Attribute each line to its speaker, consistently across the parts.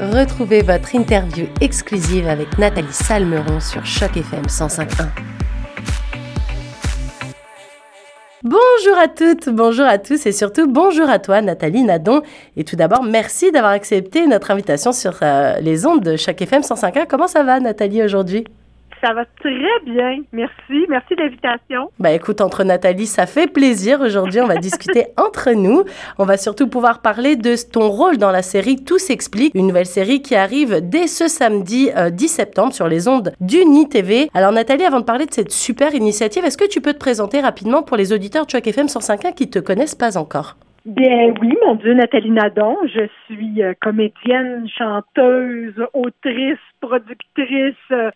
Speaker 1: Retrouvez votre interview exclusive avec Nathalie Salmeron sur Choc FM 105.1. Bonjour à toutes, bonjour à tous et surtout bonjour à toi Nathalie Nadon. Et tout d'abord, merci d'avoir accepté notre invitation sur euh, les ondes de Choc FM 105.1. Comment ça va Nathalie aujourd'hui?
Speaker 2: Ça va très bien. Merci. Merci de l'invitation.
Speaker 1: Bah écoute, entre Nathalie, ça fait plaisir. Aujourd'hui, on va discuter entre nous. On va surtout pouvoir parler de ton rôle dans la série Tout s'explique, une nouvelle série qui arrive dès ce samedi 10 euh, septembre sur les ondes d'Uni TV. Alors Nathalie, avant de parler de cette super initiative, est-ce que tu peux te présenter rapidement pour les auditeurs de Choc FM 105.1 qui te connaissent pas encore?
Speaker 2: Bien oui, mon Dieu, Nathalie Nadon. Je suis euh, comédienne, chanteuse, autrice, productrice. Euh,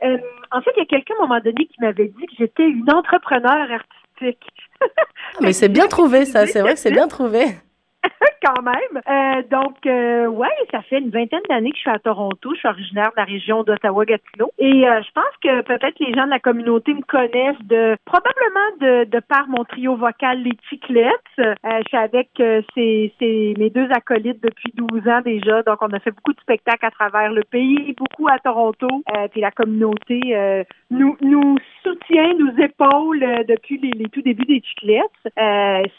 Speaker 2: en fait, il y a quelqu'un à un moment donné qui m'avait dit que j'étais une entrepreneur artistique.
Speaker 1: Ah, mais c'est bien trouvé, ça. C'est vrai que c'est bien trouvé.
Speaker 2: quand même. Euh, donc, euh, ouais, ça fait une vingtaine d'années que je suis à Toronto. Je suis originaire de la région d'Ottawa-Gatineau. Et euh, je pense que peut-être les gens de la communauté me connaissent de probablement de, de par mon trio vocal Les Chiclettes. Euh, je suis avec ces, ces, mes deux acolytes depuis 12 ans déjà. Donc, on a fait beaucoup de spectacles à travers le pays, beaucoup à Toronto. puis la communauté nous, nous soutient, nous épaule depuis les, tout débuts des Chiclettes.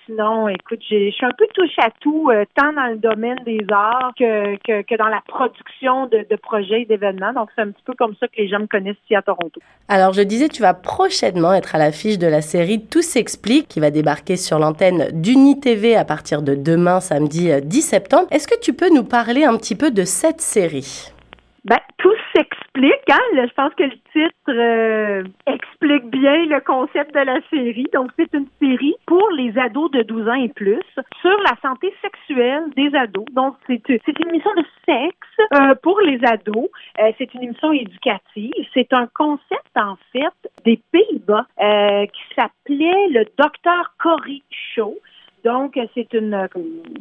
Speaker 2: sinon, écoute, je suis un peu touche à tout euh, tant dans le domaine des arts que, que, dans la production de, projets et d'événements. Donc, c'est un petit peu comme ça que les gens me connaissent ici à Toronto.
Speaker 1: Alors, je disais, tu vas prochainement être à l'affiche de la série Tout s'explique qui va débarquer sur l'antenne d'Uni TV à partir de demain, samedi 10 euh, septembre. Est-ce que tu peux nous parler un petit peu de cette série?
Speaker 2: Ben, tout s'explique. Hein? Je pense que le titre euh, explique bien le concept de la série. Donc, c'est une série pour les ados de 12 ans et plus sur la santé sexuelle des ados. Donc, c'est une émission de sexe euh, pour les ados. Euh, c'est une émission éducative. C'est un concept, en fait, des Pays-Bas qui s'appelait le Docteur Cory Show. Donc, c'est une,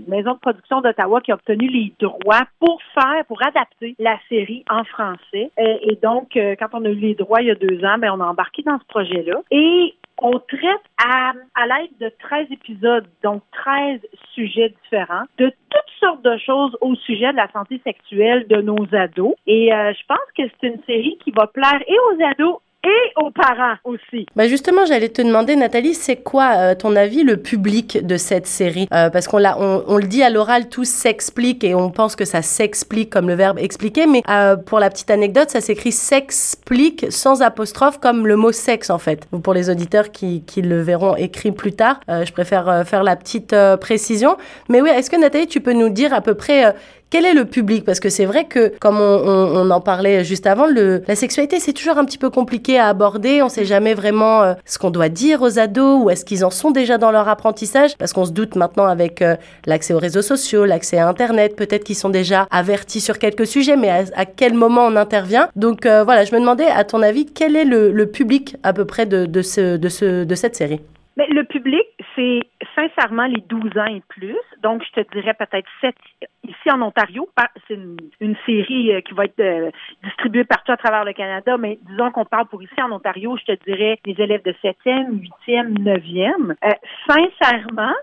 Speaker 2: maison de production d'Ottawa qui a obtenu les droits pour faire, pour adapter la série en français. Euh, et, donc, euh, quand on a eu les droits il y a deux ans, ben, on a embarqué dans ce projet-là. Et on traite à, à l'aide de 13 épisodes, donc 13 sujets différents, de toutes sortes de choses au sujet de la santé sexuelle de nos ados. Et euh, je pense que c'est une série qui va plaire et aux ados et aux parents aussi.
Speaker 1: Bah justement, j'allais te demander, Nathalie, c'est quoi, euh, ton avis, le public de cette série? Euh, Parce qu'on l'a, on, on, le dit à l'oral, tout s'explique et on pense que ça s'explique comme le verbe expliquer, mais euh, pour la petite anecdote, ça s'écrit s'explique sans apostrophe comme le mot sexe en fait. Pour les auditeurs qui, qui le verront écrit plus tard, je préfère faire la petite précision. Mais oui, est-ce que Nathalie, tu peux nous dire à peu près quel est le public? Parce que c'est vrai que, comme on, en parlait juste avant, la sexualité, c'est toujours un petit peu compliqué à aborder. On sait jamais vraiment euh, ce qu'on doit dire aux ados ou est-ce qu'ils en sont déjà dans leur apprentissage. Parce qu'on se doute maintenant avec euh, l'accès aux réseaux sociaux, l'accès à Internet, peut-être qu'ils sont déjà avertis sur quelques sujets, mais à, quel moment on intervient? Donc euh, voilà, je me demandais, à ton avis, quel est le, public à peu près de, ce, de cette série?
Speaker 2: Mais le public, c'est sincèrement les 12 ans et plus. Donc, je te dirais peut-être 7 ici en Ontario. C'est une, série euh, qui va être euh, distribuée partout à travers le Canada, mais disons qu'on parle pour ici en Ontario, je te dirais les élèves de 7e, 8e, 9e. sincèrement,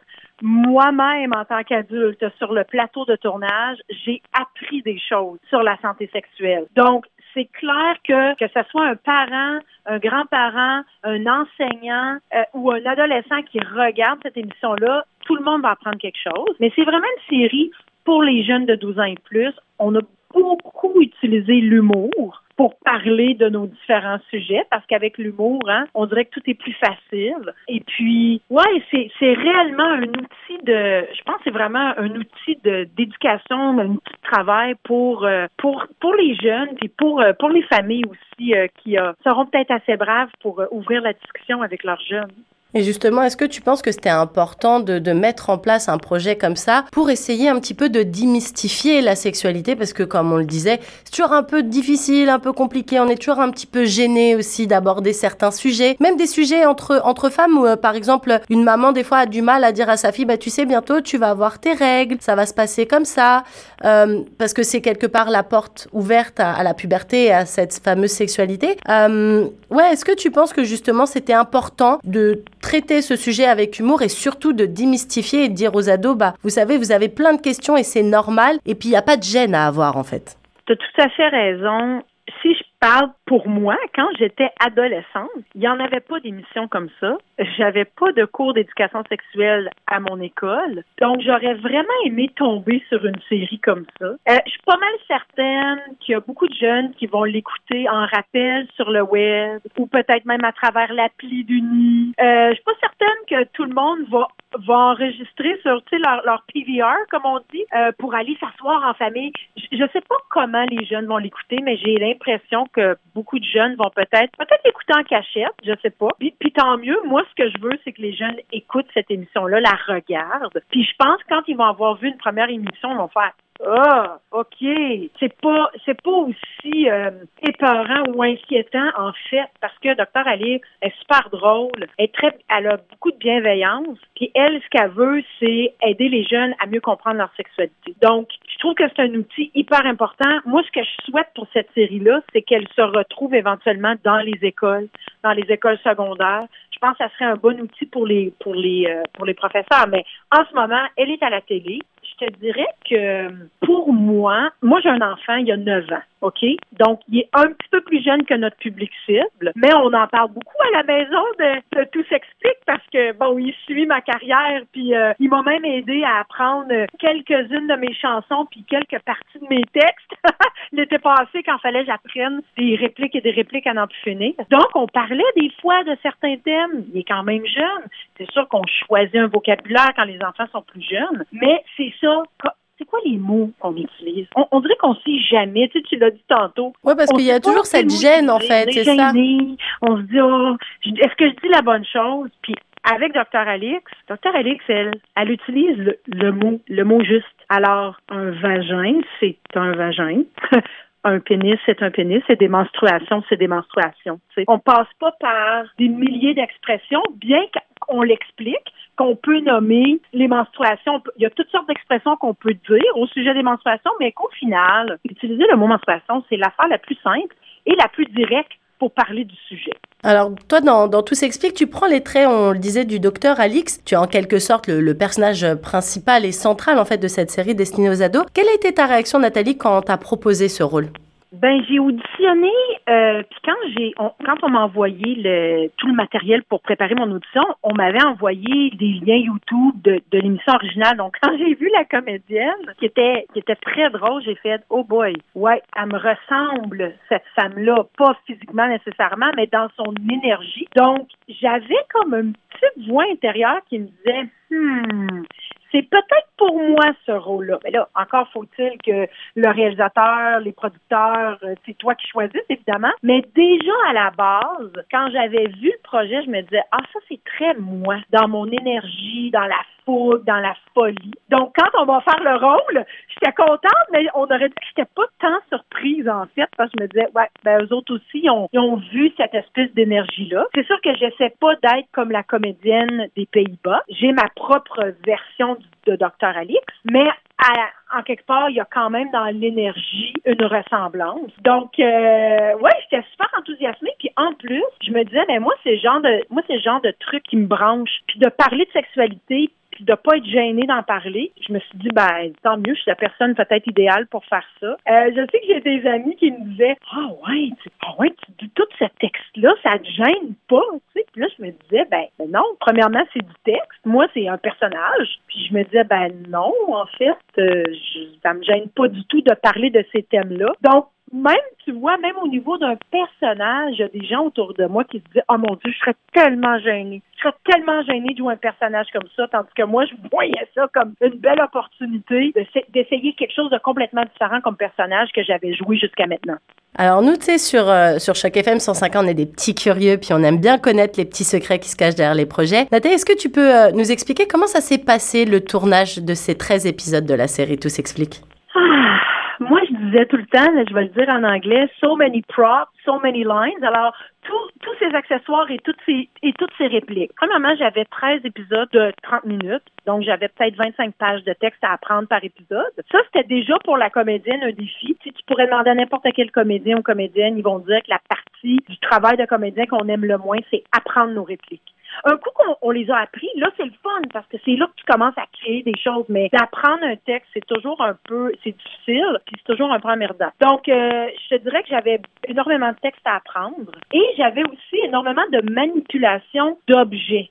Speaker 2: moi-même, en tant qu'adulte, sur le plateau de tournage, j'ai appris des choses sur la santé sexuelle. Donc, c'est clair que que ce soit un parent, un grand-parent, un enseignant euh, ou un adolescent qui regarde cette émission-là, tout le monde va apprendre quelque chose. Mais c'est vraiment une série pour les jeunes de 12 ans et plus. On a beaucoup utilisé l'humour pour parler de nos différents sujets parce qu'avec l'humour, hein, on dirait que tout est plus facile. Et puis, ouais, c'est, c'est réellement un outil de, je pense, que c'est vraiment un outil de, d'éducation, un outil de travail pour, euh, pour, pour les jeunes puis pour, euh, pour les familles aussi euh, qui seront peut-être assez braves pour ouvrir la discussion avec leurs jeunes.
Speaker 1: Et justement, est-ce que tu penses que c'était important de, de, mettre en place un projet comme ça pour essayer un petit peu de démystifier la sexualité? Parce que comme on le disait, c'est toujours un peu difficile, un peu compliqué, on est toujours un petit peu gêné aussi d'aborder certains sujets, même des sujets entre, entre femmes où, euh, par exemple, une maman des fois a du mal à dire à sa fille, bah tu sais, bientôt tu vas avoir tes règles, ça va se passer comme ça, euh, parce que c'est quelque part la porte ouverte à, la puberté et à cette fameuse sexualité. Euh, ouais, est-ce que tu penses que justement c'était important de traiter ce sujet avec humour et surtout de démystifier et de dire aux ados, bah, vous savez, vous avez plein de questions et c'est normal. Et puis, il n'y a pas de gêne à avoir, en fait.
Speaker 2: tu as tout à fait raison si je parle pour moi, quand j'étais adolescente, il n'y en avait pas d'émissions comme ça. J'avais pas de cours d'éducation sexuelle à mon école. Donc, j'aurais vraiment aimé tomber sur une série comme ça. Euh, je suis pas mal certaine qu'il y a beaucoup de jeunes qui vont l'écouter en rappel sur le web ou peut-être même à travers l'appli d'Uni. Euh, je suis pas certaine que tout le monde va va enregistrer sur leur, leur PVR, comme on dit, euh, pour aller s'asseoir en famille. Je sais pas comment les jeunes vont l'écouter, mais j'ai l'impression que beaucoup de jeunes vont peut-être peut-être l'écouter en cachette, je sais pas. Puis, puis, tant mieux. Moi, ce que je veux, c'est que les jeunes écoutent cette émission-là, la regardent. Puis je pense que quand ils vont avoir vu une première émission, ils vont faire ah, OK. C'est pas c'est pas aussi euh, ou inquiétant en fait parce que Dr Alix est super drôle, est très elle a beaucoup de bienveillance, puis elle ce qu'elle veut c'est aider les jeunes à mieux comprendre leur sexualité. Donc, je trouve que c'est un outil hyper important. Moi ce que je souhaite pour cette série là, c'est qu'elle se retrouve éventuellement dans les écoles, dans les écoles secondaires. Je pense que ça serait un bon outil pour les pour les euh, pour les professeurs, mais en ce moment, elle est à la télé je dirais que pour moi, moi j'ai un enfant, il y a 9 ans. OK? Donc, il est un petit peu plus jeune que notre public cible, mais on en parle beaucoup à la maison de, Tout s'explique parce que, bon, il suit ma carrière, puis euh, il m'a même aidé à apprendre quelques-unes de mes chansons, puis quelques parties de mes textes. L'été passé, quand fallait j'apprenne des répliques et des répliques à n'en plus finir. Donc, on parlait des fois de certains thèmes. Il est quand même jeune. C'est sûr qu'on choisit un vocabulaire quand les enfants sont plus jeunes, mais c'est ça c'est quoi les mots qu'on utilise? On, dirait qu'on sait jamais. Tu, sais, tu l'as dit tantôt.
Speaker 1: Oui, parce qu'il y a toujours cette gêne, en fait, c'est ça.
Speaker 2: On se dit, oh, est-ce que je dis la bonne chose? Puis avec Dr. Alix, Dr. Alix, elle, elle utilise le, mot, le mot juste. Alors, un vagin, c'est un vagin. un pénis, c'est un pénis, c'est des menstruations, c'est des menstruations. sais. On passe pas par des milliers d'expressions, bien qu'on l'explique, qu'on peut nommer les menstruations. Il y a toutes sortes d'expressions qu'on peut dire au sujet des menstruations, mais qu'au final, utiliser le mot menstruation, c'est l'affaire la plus simple et la plus directe pour parler du sujet.
Speaker 1: Alors, toi, dans, dans Tout s'explique, tu prends les traits, on le disait, du docteur Alix. Tu es en quelque sorte le, personnage principal et central, en fait, de cette série destinée aux ados. Quelle a été ta réaction, Nathalie, quand t'as proposé ce rôle?
Speaker 2: Ben j'ai auditionné euh, puis quand j'ai quand on m'a envoyé le tout le matériel pour préparer mon audition, on m'avait envoyé des liens YouTube de, de l'émission originale. Donc quand j'ai vu la comédienne qui était qui était très drôle, j'ai fait oh boy, ouais, elle me ressemble cette femme-là, pas physiquement nécessairement, mais dans son énergie. Donc j'avais comme une petite voix intérieure qui me disait hmm, c'est peut-être pour moi ce rôle-là. Mais là, encore faut-il que le réalisateur, les producteurs, euh, c'est toi qui choisisses, évidemment. Mais déjà à la base, quand j'avais vu le projet, je me disais, ah, ça, c'est très moi, dans mon énergie, dans la fougue, dans la folie. Donc, quand on va faire le rôle, j'étais contente, mais on aurait dit que j'étais pas tant surprise, en fait, parce que je me disais, ouais, ben, eux autres aussi, ils ont, ils ont vu cette espèce d'énergie-là. C'est sûr que j'essaie pas d'être comme la comédienne des Pays-Bas. J'ai ma propre version de Dr. Alix, mais en quelque part, il y a quand même dans l'énergie une ressemblance. Donc, euh, ouais, j'étais super enthousiasmée. Puis en plus, je me disais, ben moi, c'est le genre de, moi, c'est genre de truc qui me branche. Puis de parler de sexualité, puis de pas être gênée d'en parler. Je me suis dit, ben, tant mieux, je suis la personne peut-être idéale pour faire ça. Euh, je sais que j'ai des amis qui me disaient, ah ouais, tu, ah ouais, tu dis tout ce texte-là, ça te gêne pas, tu sais. Puis là, je me disais, ben, ben non, premièrement, c'est du texte. Moi, c'est un personnage. Puis je me disais, ben non, en fait, euh, je, ça me gêne pas du tout de parler de ces thèmes-là. Donc, même, tu vois, même au niveau d'un personnage, il y a des gens autour de moi qui se disent, oh mon Dieu, je serais tellement gênée. Je serais tellement gênée de jouer un personnage comme ça, tandis que moi, je voyais ça comme une belle opportunité d'essayer quelque chose de complètement différent comme personnage que j'avais joué jusqu'à maintenant.
Speaker 1: Alors nous, tu sais, sur, euh, sur chaque FM 150, on est des petits curieux, puis on aime bien connaître les petits secrets qui se cachent derrière les projets. Nathalie, est-ce que tu peux euh, nous expliquer comment ça s'est passé, le tournage de ces 13 épisodes de la série Tout s'explique?
Speaker 2: Ah, disais tout le temps, je vais le dire en anglais, so many props, so many lines. Alors, tous ces accessoires et toutes ces, et toutes ces répliques. Premièrement, j'avais 13 épisodes de 30 minutes, donc j'avais peut-être 25 pages de texte à apprendre par épisode. Ça, c'était déjà pour la comédienne un défi. Si tu pourrais demander à n'importe quel comédien ou comédienne, ils vont dire que la partie du travail de comédien qu'on aime le moins, c'est apprendre nos répliques. Un coup qu'on on les a appris, là, c'est le fun parce que c'est là que tu commences à créer des choses. Mais d'apprendre un texte, c'est toujours un peu, c'est difficile, puis c'est toujours un peu emmerdant. Donc, euh, je te dirais que j'avais énormément de textes à apprendre et j'avais aussi énormément de manipulation d'objets,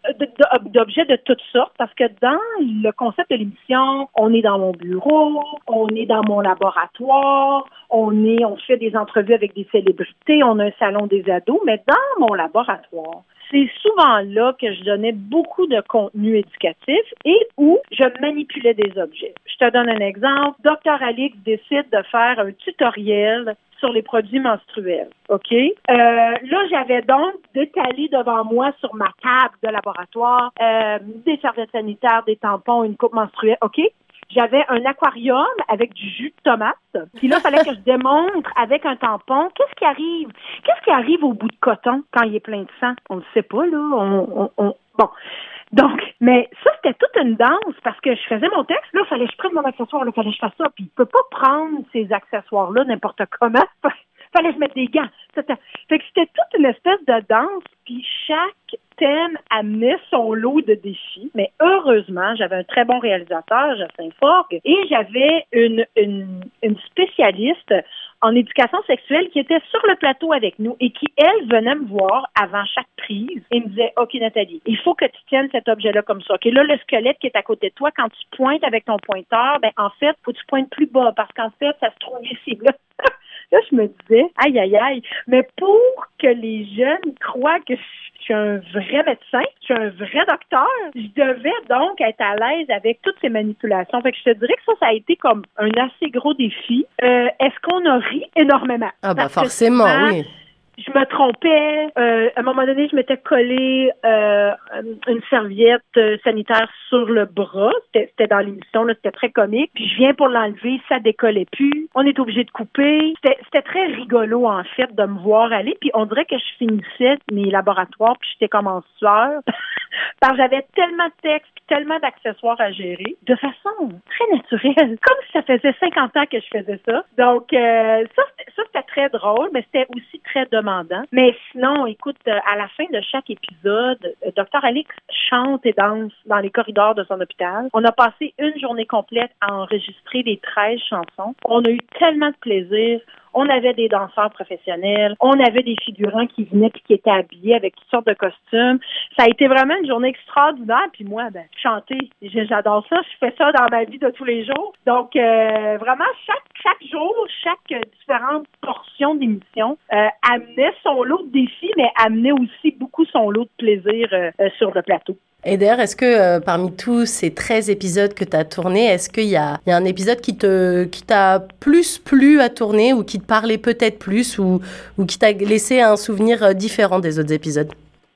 Speaker 2: d'objets de toutes sortes parce que dans le concept de l'émission, on est dans mon bureau, on est dans mon laboratoire, on est, on fait des entrevues avec des célébrités, on a un salon des ados, mais dans mon laboratoire, c'est souvent là que je donnais beaucoup de contenu éducatif et où je manipulais des objets. Je te donne un exemple. Docteur Alix décide de faire un tutoriel sur les produits menstruels. OK? Euh, là, j'avais donc détalé devant moi sur ma table de laboratoire euh, des serviettes sanitaires, des tampons, une coupe menstruelle. OK? J'avais un aquarium avec du jus de tomate. Puis là, il fallait que je démontre avec un tampon qu'est-ce qui arrive? Qu'est-ce qui arrive au bout de coton quand il est plein de sang? On ne sait pas, là. On, on, Bon. Donc, mais ça, c'était toute une danse parce que je faisais mon texte. Là, il fallait que je prenne mon accessoire. Là, il fallait que je fasse ça. Puis, il peut pas prendre ces accessoires-là n'importe comment. fallait que je des gants. Fait que c'était toute une espèce de danse, puis chaque thème amenait son lot de défis. Mais heureusement, j'avais un très bon réalisateur, Justin Forgue, et j'avais une, une, une spécialiste en éducation sexuelle qui était sur le plateau avec nous et qui, elle, venait me voir avant chaque prise et me disait, OK, Nathalie, il faut que tu tiennes cet objet-là comme ça. OK, là, le squelette qui est à côté de toi, quand tu pointes avec ton pointeur, ben, en fait, faut que tu pointes plus bas parce qu'en fait, ça se trouve ici. Là, là, je me disais, aïe, aïe, aïe. Mais pour que les jeunes croient que je suis un vrai médecin, je suis un vrai docteur, je devais donc être à l'aise avec toutes ces manipulations. Fait que je te dirais que ça, ça a été comme un assez gros défi. Euh, est-ce qu'on a ri énormément?
Speaker 1: Ah, bah, forcément, oui
Speaker 2: je me trompais. Euh, à un moment donné, je m'étais collé euh, une serviette euh, sanitaire sur le bras. C'était dans l'émission, c'était très comique. Puis je viens pour l'enlever, ça décollait plus. On est obligé de couper. C'était très rigolo, en fait, de me voir aller. Puis on dirait que je finissais mes laboratoires, puis j'étais comme en sueur. Parce que j'avais tellement de textes, tellement d'accessoires à gérer, de façon très naturelle. Comme si ça faisait 50 ans que je faisais ça. Donc, euh, ça, c'était très drôle, mais c'était aussi très demandant mais sinon, écoute, euh, à la fin de chaque épisode, euh, Dr. Alix chante et danse dans les corridors de son hôpital. On a passé une journée complète à enregistrer les 13 chansons. On a eu tellement de plaisir. On avait des danseurs professionnels, on avait des figurants qui venaient puis qui étaient habillés avec toutes sortes de costumes. Ça a été vraiment une journée extraordinaire. Puis moi, ben, chanter, j'adore ça. Je fais ça dans ma vie de tous les jours. Donc, euh, vraiment, chaque, chaque jour, chaque différente portion d'émission euh, amenait son lot de défis, mais amenait aussi beaucoup son lot de plaisir euh, sur le plateau.
Speaker 1: Et d'ailleurs, est-ce que euh, parmi tous ces 13 épisodes que tu as tournés, est-ce qu'il y, y a, un épisode qui te qui t'a plus plu à tourner ou qui te parlait peut-être plus ou, ou qui t'a laissé un souvenir euh, différent des autres épisodes?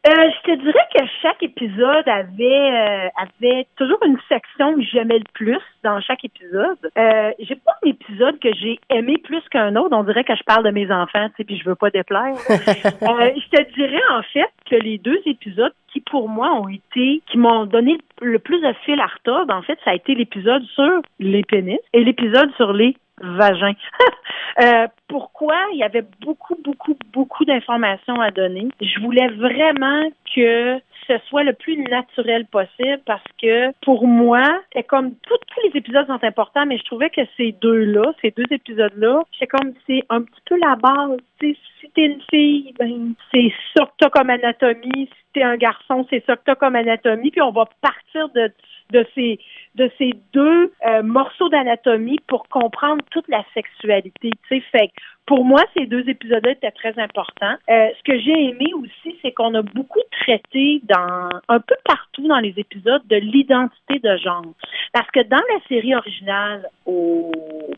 Speaker 2: Euh, je te dirais que chaque épisode avait euh, avait toujours une section que j'aimais le plus dans chaque épisode. Euh, j'ai pas un épisode que j'ai aimé plus qu'un autre. On dirait que je parle de mes enfants, tu sais, puis je veux pas déplaire. je te dirais en fait que les deux épisodes pour moi ont été, qui m'ont donné le plus de fil à retordre, en fait, ça a été l'épisode sur les pénis et l'épisode sur les vagins. Euh, pourquoi? Il y avait beaucoup, beaucoup, beaucoup d'informations à donner. Je voulais vraiment que ce soit le plus naturel possible parce que pour moi, c'est comme tous les épisodes sont importants, mais je trouvais que ces deux-là, ces deux épisodes-là, c'est comme c'est un petit peu la base. si t'es une fille, ben c'est ça que t'as comme anatomie. Si t'es un garçon, c'est ça que t'as comme anatomie. Puis on va partir de de ces de ces deux euh, morceaux d'anatomie pour comprendre toute la sexualité. Tu sais, fait pour moi, ces deux épisodes-là étaient très importants. Euh, ce que j'ai aimé aussi, c'est qu'on a beaucoup traité dans un peu partout dans les épisodes de l'identité de genre. Parce que dans la série originale aux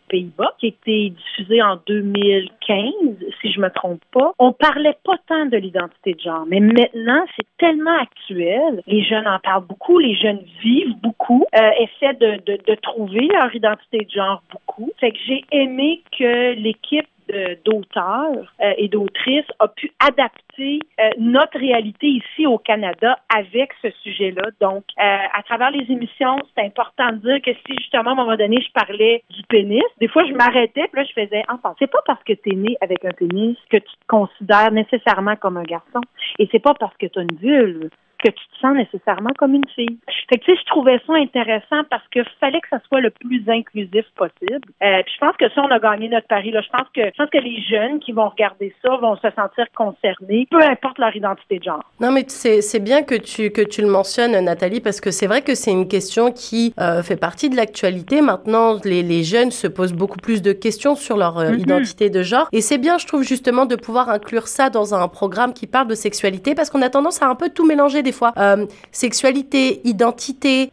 Speaker 2: Pays-Bas, qui a été diffusée en 2015, si je me trompe pas, on parlait pas tant de l'identité de genre. Mais maintenant, c'est tellement actuel. Les jeunes en parlent beaucoup, les jeunes vivent beaucoup, euh, essaient de, de, trouver leur identité de genre beaucoup. Fait que j'ai aimé que l'équipe d'auteurs euh, et d'autrices a pu adapter euh, notre réalité ici au Canada avec ce sujet-là. Donc, euh, à travers les émissions, c'est important de dire que si justement à un moment donné je parlais du pénis, des fois je m'arrêtais puis là je faisais enfin, c'est pas parce que tu es né avec un pénis que tu te considères nécessairement comme un garçon et c'est pas parce que tu as une vulve que tu te sens nécessairement comme une fille. Fait que, tu sais, je trouvais ça intéressant parce que fallait que ça soit le plus inclusif possible. Euh, puis je pense que ça, on a gagné notre pari. Là. Je pense que je pense que les jeunes qui vont regarder ça vont se sentir concernés, peu importe leur identité de genre.
Speaker 1: Non, mais c'est bien que tu que tu le mentionnes, Nathalie, parce que c'est vrai que c'est une question qui euh, fait partie de l'actualité. Maintenant, les, les, jeunes se posent beaucoup plus de questions sur leur euh, mm-hmm. identité de genre, et c'est bien, je trouve justement, de pouvoir inclure ça dans un programme qui parle de sexualité, parce qu'on a tendance à un peu tout mélanger des fois. Euh, sexualité, identité,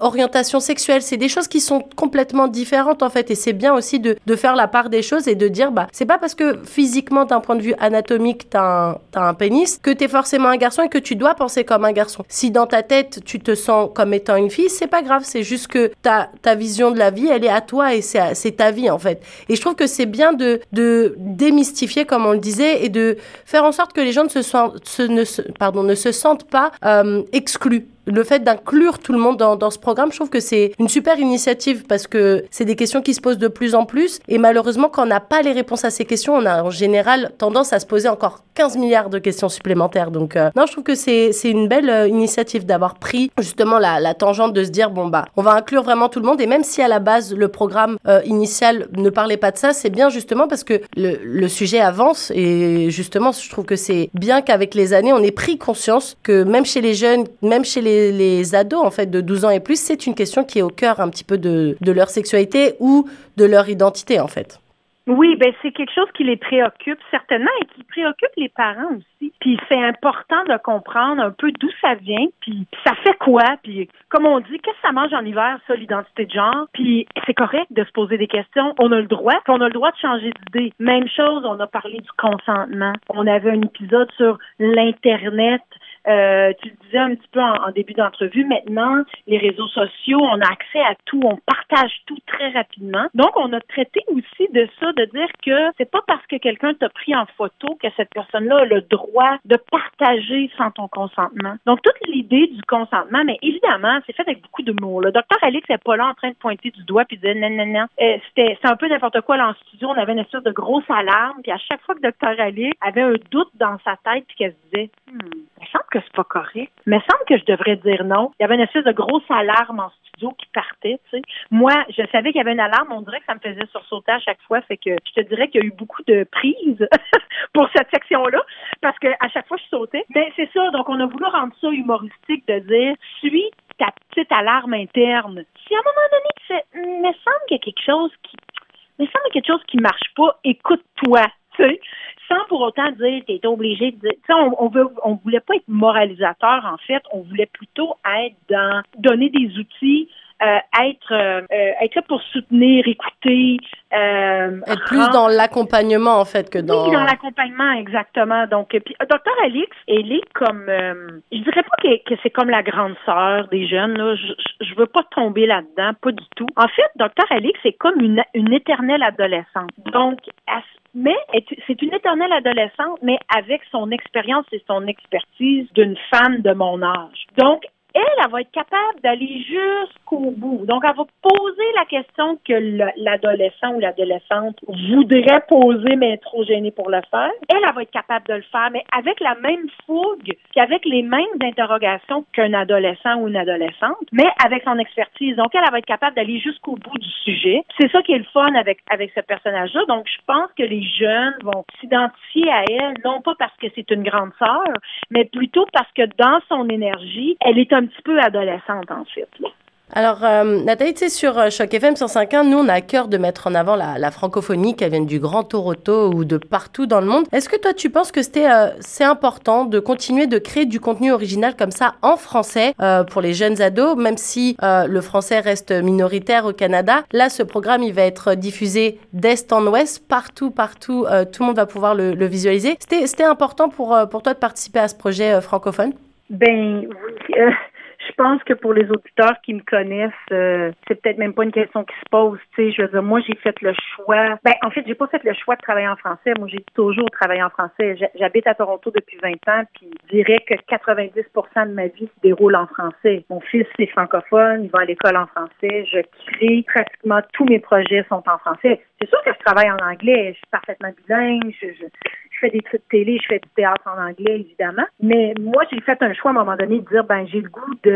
Speaker 1: orientation sexuelle, c'est des choses qui sont complètement différentes en fait, et c'est bien aussi de, de faire la part des choses et de dire, bah, c'est pas parce que physiquement, d'un point de vue anatomique, t'as un, as un pénis, que t'es forcément un garçon et que tu dois penser comme un garçon. Si dans ta tête, tu te sens comme étant une fille, c'est pas grave, c'est juste que ta, ta vision de la vie, elle est à toi et c'est ta vie en fait. Et je trouve que c'est bien de, de démystifier, comme on le disait, et de faire en sorte que les gens ne se, se, ne pardon, ne se sentent pas euh, exclus le fait d'inclure tout le monde dans, dans, ce programme, je trouve que c'est une super initiative parce que c'est des questions qui se posent de plus en plus. Et malheureusement, quand on n'a pas les réponses à ces questions, on a en général tendance à se poser encore 15 milliards de questions supplémentaires. Donc, euh, non, je trouve que c'est une belle euh, initiative d'avoir pris justement la, la, tangente de se dire, bon, bah, on va inclure vraiment tout le monde. Et même si à la base, le programme euh, initial ne parlait pas de ça, c'est bien justement parce que le, le sujet avance. Et justement, je trouve que c'est bien qu'avec les années, on ait pris conscience que même chez les jeunes, même chez les les, ados en fait de 12 ans et plus, c'est une question qui est au cœur un petit peu de, leur sexualité ou de leur identité en fait.
Speaker 2: Oui, ben c'est quelque chose qui les préoccupe certainement et qui préoccupe les parents aussi. Puis c'est important de comprendre un peu d'où ça vient, puis ça fait quoi, puis comme on dit, qu'est-ce que ça mange en hiver, ça, l'identité de genre? Puis c'est correct de se poser des questions. On a le droit, puis on a le droit de changer d'idée. Même chose, on a parlé du consentement. On avait un épisode sur l'internet. Euh, tu le disais un petit peu en, début d'entrevue, maintenant, les réseaux sociaux, on a accès à tout, on partage tout très rapidement. Donc, on a traité aussi de ça, de dire que c'est pas parce que quelqu'un t'a pris en photo que cette personne-là a le droit de partager sans ton consentement. Donc, toute l'idée du consentement, mais évidemment, c'est fait avec beaucoup de mots. Le docteur Alix n'est pas là en train de pointer du doigt puis de dire non, non, non. Euh, c'était un peu n'importe quoi là en studio. On avait une espèce de grosse alarme, puis à chaque fois que le docteur Alix avait un doute dans sa tête puis qu'elle se disait, hmm, que c'est pas correct. Mais semble que je devrais dire non. Il y avait une espèce de grosse alarme en studio qui partait, tu sais. Moi, je savais qu'il y avait une alarme, on dirait que ça me faisait sursauter à chaque fois. Fait que je te dirais qu'il y a eu beaucoup de prises pour cette section-là, parce que à chaque fois, je sautais. Mais c'est ça, donc on a voulu rendre ça humoristique de dire, suis ta petite alarme interne. Si à un moment donné, tu fais, semble qu'il y a quelque chose qui, me semble quelque chose qui marche pas, écoute-toi, sais sans pour autant dire tu es obligé de dire. On, on, veut, on voulait pas être moralisateur, en fait. On voulait plutôt être dans donner des outils être euh, euh, être là pour soutenir, écouter,
Speaker 1: être plus dans l'accompagnement en fait que dans
Speaker 2: oui, dans l'accompagnement exactement. Donc puis docteur Alix, elle est comme je dirais pas que, que c'est comme la grande sœur des jeunes là, je, je veux pas tomber là-dedans, pas du tout. En fait, docteur Alix c'est comme une une éternelle adolescente. Donc mais c'est une éternelle adolescente, mais avec son expérience et son expertise d'une femme de mon âge. Donc, elle, elle va être capable d'aller jusqu'au bout. Donc, elle va poser la question que l'adolescent ou l'adolescente voudrait poser, mais est trop gêné pour le faire. Elle, elle va être capable de le faire, mais avec la même fougue, qu'avec les mêmes interrogations qu'un adolescent ou une adolescente, mais avec son expertise. Donc, elle, elle va être capable d'aller jusqu'au bout du sujet. C'est ça qui est le fun avec, avec ce personnage-là. Donc, je pense que les jeunes vont s'identifier à elle, non pas parce que c'est une grande sœur, mais plutôt parce que dans son énergie, elle est un un petit peu adolescente ensuite.
Speaker 1: Alors, euh, Nathalie, tu sais, sur euh, Choc FM 105.1, nous, on a à cœur de mettre en avant la, francophonie, qu'elle vienne du Grand Toronto ou de partout dans le monde. Est-ce que toi, tu penses que c'était euh, c'est important de continuer de créer du contenu original comme ça en français pour les jeunes ados, même si le français reste minoritaire au Canada? Là, ce programme, il va être diffusé d'est en ouest, partout, partout. tout le monde va pouvoir le, le visualiser. C'était important pour, pour toi de participer à ce projet francophone?
Speaker 2: Ben oui. Je pense que pour les auditeurs qui me connaissent, euh, c'est peut-être même pas une question qui se pose. Tu sais, je veux dire, moi j'ai fait le choix. Ben en fait, j'ai pas fait le choix de travailler en français. Moi, j'ai toujours travaillé en français. J'habite à Toronto depuis 20 ans, puis je dirais que 90% de ma vie se déroule en français. Mon fils est francophone, il va à l'école en français. Je crée pratiquement tous mes projets sont en français. C'est sûr que je travaille en anglais. Je suis parfaitement bilingue. Je, je, fais des trucs de télé, je fais du théâtre en anglais, évidemment. Mais moi, j'ai fait un choix à un moment donné de dire, ben, j'ai le goût de,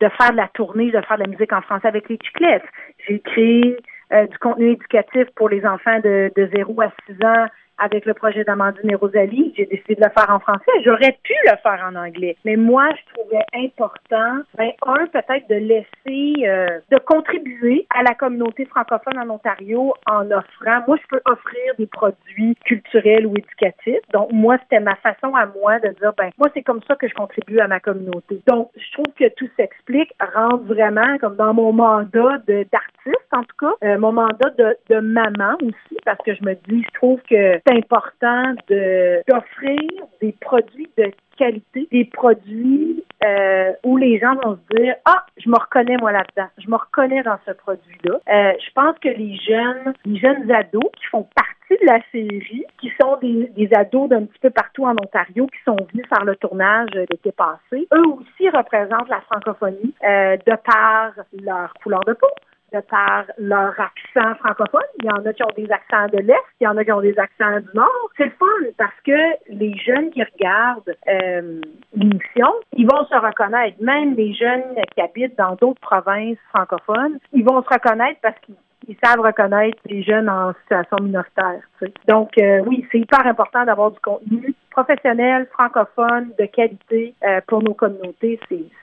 Speaker 2: de faire de la tournée, de faire de la musique en français avec les chiclettes. J'ai créé euh, du contenu éducatif pour les enfants de, de 0 à 6 ans avec le projet d'Amandine et Rosalie, j'ai décidé de le faire en français. J'aurais pu le faire en anglais. Mais moi, je trouvais important, ben, un, peut-être de laisser, euh, de contribuer à la communauté francophone en Ontario en offrant, moi, je peux offrir des produits culturels ou éducatifs. Donc, moi, c'était ma façon à moi de dire, ben, moi, c'est comme ça que je contribue à ma communauté. Donc, je trouve que tout s'explique, rentre vraiment comme dans mon mandat d'artiste, en tout cas, euh, mon mandat de, de maman aussi, parce que je me dis, je trouve que c'est important de d'offrir des produits de qualité, des produits euh, où les gens vont se dire ah je me reconnais moi là-dedans, je me reconnais dans ce produit-là. Euh, je pense que les jeunes, les jeunes ados qui font partie de la série, qui sont des, des ados d'un petit peu partout en Ontario, qui sont venus faire le tournage l'été passé, eux aussi représentent la francophonie euh, de par leur couleur de peau, de par leur accent francophone. Il y en a qui ont des accents de l'Est, il y en a qui ont des accents du Nord. C'est le fun parce que les jeunes qui regardent euh, l'émission, ils vont se reconnaître. Même les jeunes qui habitent dans d'autres provinces francophones, ils vont se reconnaître parce qu'ils ils savent reconnaître les jeunes en situation minoritaire. Donc, euh, oui, c'est hyper important d'avoir du contenu professionnel, francophone, de qualité euh, pour nos communautés.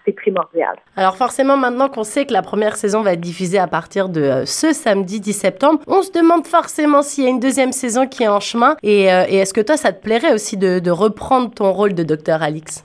Speaker 2: C'est primordial.
Speaker 1: Alors, forcément, maintenant qu'on sait que la première saison va être diffusée à partir de euh, ce samedi 10 septembre, on se demande forcément s'il y a une deuxième saison qui est en chemin. Et, et est-ce que toi, ça te plairait aussi de, de reprendre ton rôle de docteur Alix?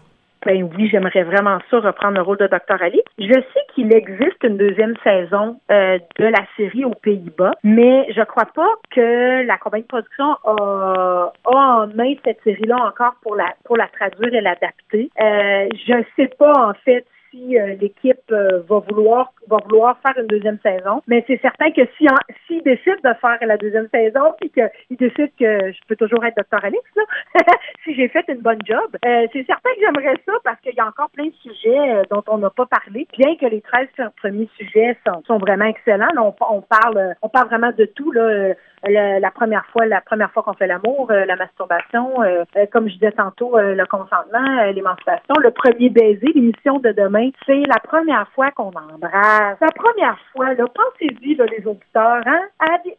Speaker 2: Ben oui, j'aimerais vraiment ça, reprendre le rôle de Dr. Ali. Je sais qu'il existe une deuxième saison euh, de la série aux Pays-Bas, mais je crois pas que la compagnie de production a, a en main cette série-là encore pour la pour la traduire et l'adapter. Euh, je sais pas en fait si euh, l'équipe euh, va vouloir va vouloir faire une deuxième saison. Mais c'est certain que si s'il décide de faire la deuxième saison, puis qu'il décide que je peux toujours être docteur Alex, là, si j'ai fait une bonne job, euh, c'est certain que j'aimerais ça parce qu'il y a encore plein de sujets dont on n'a pas parlé, bien que les 13 premiers sujets sont, vraiment excellents. on, on, parle on parle vraiment de tout là la première fois, la première fois qu'on fait l'amour, euh, la masturbation, euh, euh, comme je disais tantôt, le consentement, l'émancipation, le premier baiser, l'émission de demain, c'est la première fois qu'on embrasse. La première fois, là, pensez-y, les auditeurs, hein?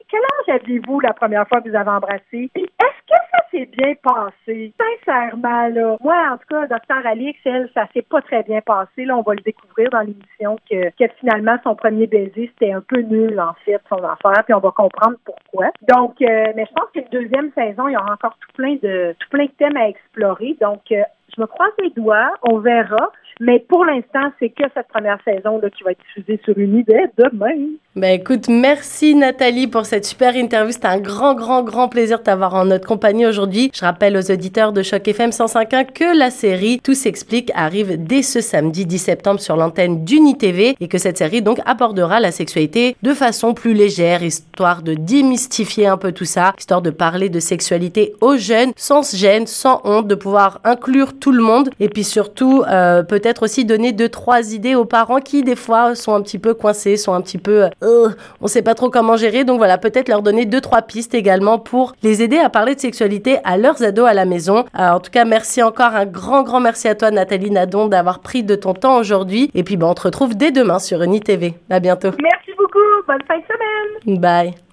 Speaker 2: quel âge aviez-vous la première fois que vous avez embrassé? Puis est-ce que ça s'est bien passé? Sincèrement, là. Moi, en tout cas, docteur Alix, elle, ça s'est pas très bien passé. Là, on va le découvrir dans l'émission que, que finalement, son premier baiser, c'était un peu nul, en fait, son affaire, puis on va comprendre pourquoi. Donc, euh, mais je pense qu'une deuxième saison, il y aura encore tout plein de tout plein de thèmes à explorer. Donc, euh, je me croise les doigts, on verra. Mais pour l'instant, c'est que cette première saison là, qui va être diffusée sur une demain.
Speaker 1: Ben écoute, merci Nathalie pour cette super interview. C'était un grand, grand, grand plaisir de t'avoir en notre compagnie aujourd'hui. Je rappelle aux auditeurs de Choc FM 105.1 que la série Tout s'explique arrive dès ce samedi 10 septembre sur l'antenne d'UniTV et que cette série donc abordera la sexualité de façon plus légère, histoire de démystifier un peu tout ça, histoire de parler de sexualité aux jeunes sans gêne, sans honte, de pouvoir inclure tout le monde et puis surtout euh, peut-être aussi donner deux, trois idées aux parents qui, des fois, sont un petit peu coincés, sont un petit peu, euh, on sait pas trop comment gérer. Donc voilà, peut-être leur donner deux, trois pistes également pour les aider à parler de sexualité à leurs ados à la maison. Euh, en tout cas, merci encore, un grand, grand merci à toi, Nathalie Nadon, d'avoir pris de ton temps aujourd'hui. Et puis, on te retrouve dès demain sur UniTV. À bientôt.
Speaker 2: Merci beaucoup. Bonne fin de semaine.
Speaker 1: Bye.